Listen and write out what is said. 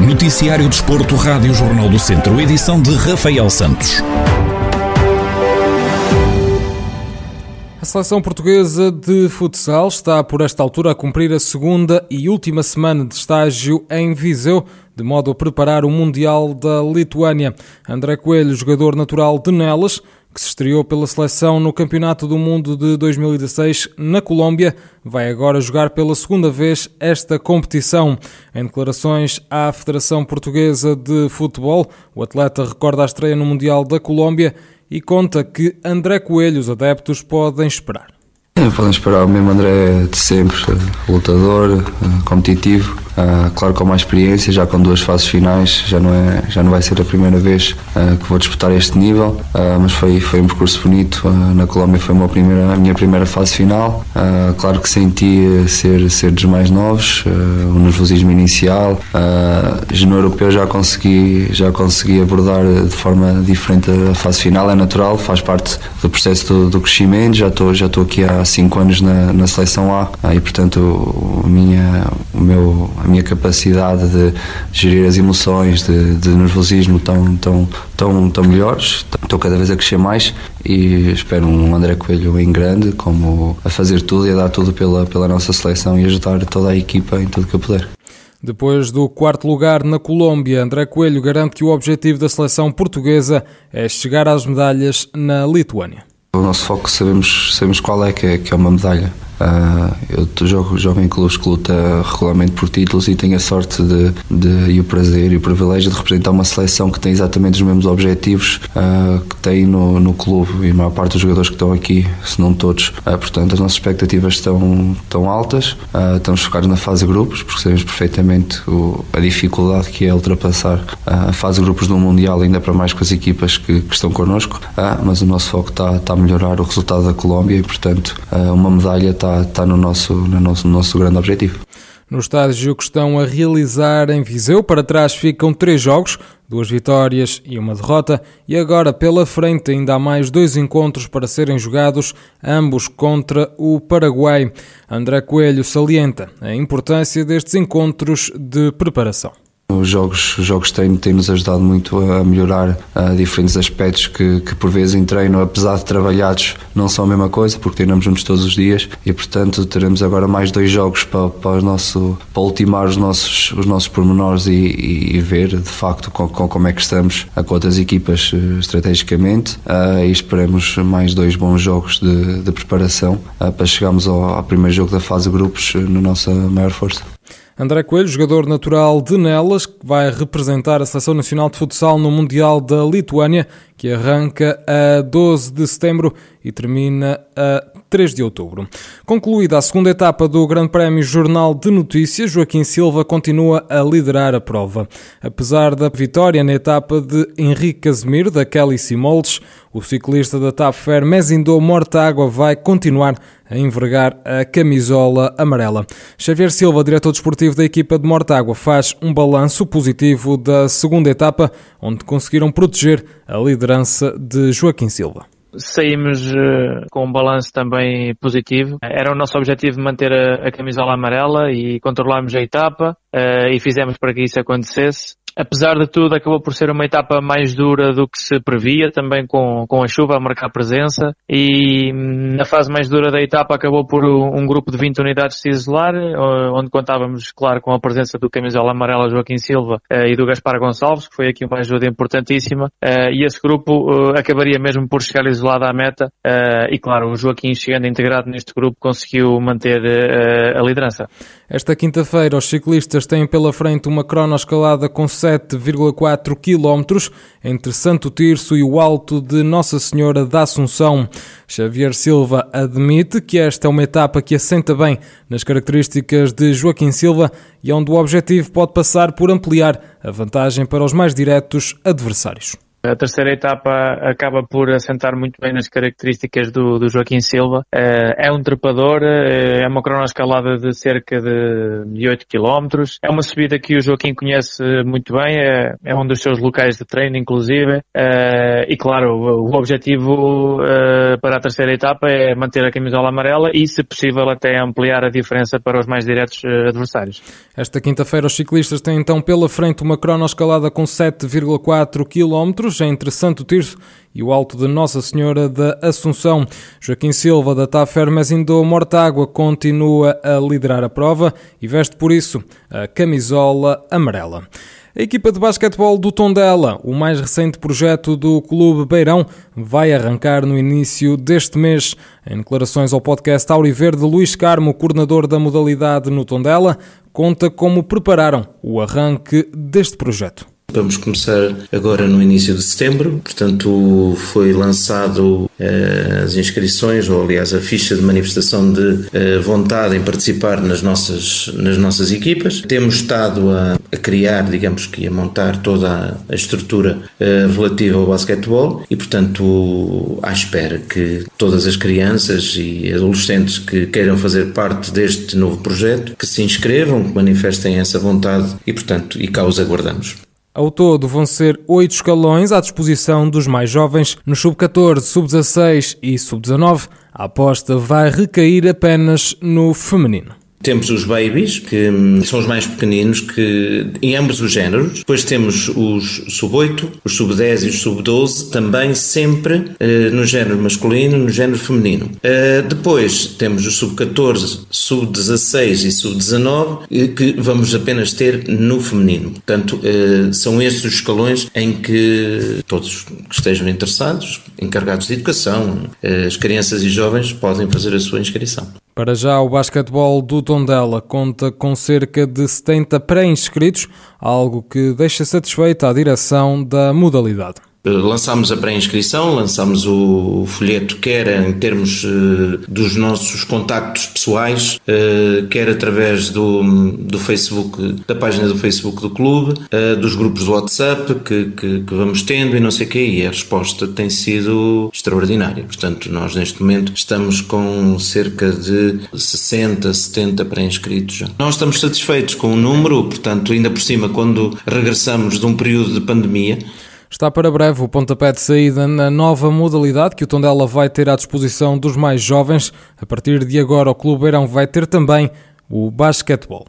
Noticiário Desporto, Rádio Jornal do Centro, edição de Rafael Santos. A seleção portuguesa de futsal está por esta altura a cumprir a segunda e última semana de estágio em Viseu, de modo a preparar o Mundial da Lituânia. André Coelho, jogador natural de Nelas, que se estreou pela seleção no Campeonato do Mundo de 2016 na Colômbia, vai agora jogar pela segunda vez esta competição. Em declarações à Federação Portuguesa de Futebol, o atleta recorda a estreia no Mundial da Colômbia e conta que André Coelho os adeptos podem esperar. Podem esperar o mesmo André de sempre, lutador, competitivo, Uh, claro com mais experiência, já com duas fases finais, já não, é, já não vai ser a primeira vez uh, que vou disputar este nível, uh, mas foi, foi um percurso bonito. na Colômbia foi uma primeira, a minha primeira fase final. claro que senti ser, ser dos mais novos, o nervosismo inicial. No europeu já consegui, já consegui abordar de forma diferente a fase final, é natural, faz parte do processo do, do crescimento. Já estou já aqui há cinco anos na, na seleção A e, portanto, o, minha, o meu a minha capacidade de gerir as emoções, de, de nervosismo tão, tão, tão, tão melhores. Estou cada vez a crescer mais e espero um André Coelho em grande, como a fazer tudo e a dar tudo pela, pela nossa seleção e ajudar toda a equipa em tudo que eu puder. Depois do quarto lugar na Colômbia, André Coelho garante que o objetivo da seleção portuguesa é chegar às medalhas na Lituânia. O nosso foco sabemos, sabemos qual é que, é, que é uma medalha. Uh, eu jogo, jogo em clubes que luta regularmente por títulos e tenho a sorte de, de, e o prazer e o privilégio de representar uma seleção que tem exatamente os mesmos objetivos uh, que tem no, no clube e a maior parte dos jogadores que estão aqui, se não todos. Uh, portanto, as nossas expectativas estão, estão altas. estamos focados na fase grupos, porque sabemos perfeitamente o, a dificuldade que é ultrapassar a fase grupos do Mundial, ainda para mais com as equipas que, que estão connosco. mas o nosso foco está, está a melhorar o resultado da Colômbia e, portanto, uma medalha está está, está no, nosso, no, nosso, no nosso grande objetivo. No estágio que estão a realizar em Viseu, para trás ficam três jogos, duas vitórias e uma derrota, e agora pela frente ainda há mais dois encontros para serem jogados, ambos contra o Paraguai. André Coelho salienta a importância destes encontros de preparação. Os jogos, os jogos têm, têm nos ajudado muito a melhorar uh, diferentes aspectos que, que, por vezes, em treino, apesar de trabalhados, não são a mesma coisa, porque treinamos juntos todos os dias e, portanto, teremos agora mais dois jogos para, para, nosso, para ultimar os nossos, os nossos pormenores e, e, e ver, de facto, com, com, como é que estamos com outras equipas uh, estrategicamente. Uh, e esperemos mais dois bons jogos de, de preparação para chegarmos ao, ao primeiro jogo da fase grupos na nossa maior força. André Coelho, jogador natural de Nelas, que vai representar a Seleção Nacional de Futsal no Mundial da Lituânia, que arranca a 12 de setembro e termina a 3 de outubro. Concluída a segunda etapa do Grande Prémio Jornal de Notícias, Joaquim Silva continua a liderar a prova. Apesar da vitória na etapa de Henrique Casemiro, da Kelly Simoldes, o ciclista da TAP Fair Mezindou Mortágua vai continuar a envergar a camisola amarela. Xavier Silva, diretor desportivo da equipa de Mortágua, faz um balanço positivo da segunda etapa, onde conseguiram proteger a liderança de Joaquim Silva saímos uh, com um balanço também positivo. Era o nosso objetivo manter a, a camisola amarela e controlarmos a etapa uh, e fizemos para que isso acontecesse apesar de tudo, acabou por ser uma etapa mais dura do que se previa, também com, com a chuva a marcar presença. E hum, na fase mais dura da etapa acabou por um grupo de 20 unidades se isolar, onde contávamos, claro, com a presença do camisola amarela Joaquim Silva eh, e do Gaspar Gonçalves, que foi aqui uma ajuda importantíssima. Eh, e esse grupo eh, acabaria mesmo por chegar isolado à meta. E claro, o Joaquim, chegando integrado neste grupo, conseguiu manter a liderança. Esta quinta-feira, os ciclistas têm pela frente uma cronoescalada com 7,4 km entre Santo Tirso e o Alto de Nossa Senhora da Assunção. Xavier Silva admite que esta é uma etapa que assenta bem nas características de Joaquim Silva e onde o objetivo pode passar por ampliar a vantagem para os mais diretos adversários A terceira etapa acaba por assentar muito bem nas características do, do Joaquim Silva. É um trepador, é uma cronoescalada de cerca de 8 km. É uma subida que o Joaquim conhece muito bem, é, é um dos seus locais de treino, inclusive. E claro, o objetivo para a terceira etapa é manter a camisola amarela e, se possível, até ampliar a diferença para os mais diretos adversários. Esta quinta-feira, os ciclistas têm então pela frente uma cronoescalada com 7,4 km entre Santo Tirso e o Alto de Nossa Senhora da Assunção. Joaquim Silva, da Tafermes Indo Mortágua, continua a liderar a prova e veste por isso a camisola amarela. A equipa de basquetebol do Tondela, o mais recente projeto do Clube Beirão, vai arrancar no início deste mês. Em declarações ao podcast Auriverde, Luís Carmo, coordenador da modalidade no Tondela, conta como prepararam o arranque deste projeto. Vamos começar agora no início de setembro, portanto foi lançado eh, as inscrições, ou aliás a ficha de manifestação de eh, vontade em participar nas nossas, nas nossas equipas. Temos estado a, a criar, digamos que a montar toda a estrutura eh, relativa ao basquetebol e portanto à espera que todas as crianças e adolescentes que queiram fazer parte deste novo projeto, que se inscrevam, que manifestem essa vontade e portanto e cá os aguardamos. Ao todo, vão ser oito escalões à disposição dos mais jovens. No sub-14, sub-16 e sub-19, a aposta vai recair apenas no feminino. Temos os babies, que são os mais pequeninos, que em ambos os géneros. Depois temos os sub-8, os sub-10 e os sub-12, também sempre uh, no género masculino, no género feminino. Uh, depois temos os sub-14, sub-16 e sub-19, que vamos apenas ter no feminino. Portanto, uh, são estes os escalões em que todos que estejam interessados, encarregados de educação, as crianças e jovens podem fazer a sua inscrição. Para já, o basquetebol do Tondela conta com cerca de 70 pré-inscritos, algo que deixa satisfeita a direção da modalidade. Eh, lançámos a pré-inscrição, lançámos o folheto quer em termos uh, dos nossos contactos pessoais, uh, quer através do, do Facebook, da página do Facebook do clube, dos grupos do WhatsApp que, que, que, vamos tendo e não sei o quê, e a resposta tem sido extraordinária. Portanto, nós neste momento estamos com cerca de 60, 70 pré-inscritos já. Nós estamos satisfeitos com o número, portanto, ainda por cima, quando regressamos de um período de pandemia, Está para breve o pontapé de saída na nova modalidade que o Tondela vai ter à disposição dos mais jovens. A partir de agora, o Clube Beirão vai ter também o basquetebol.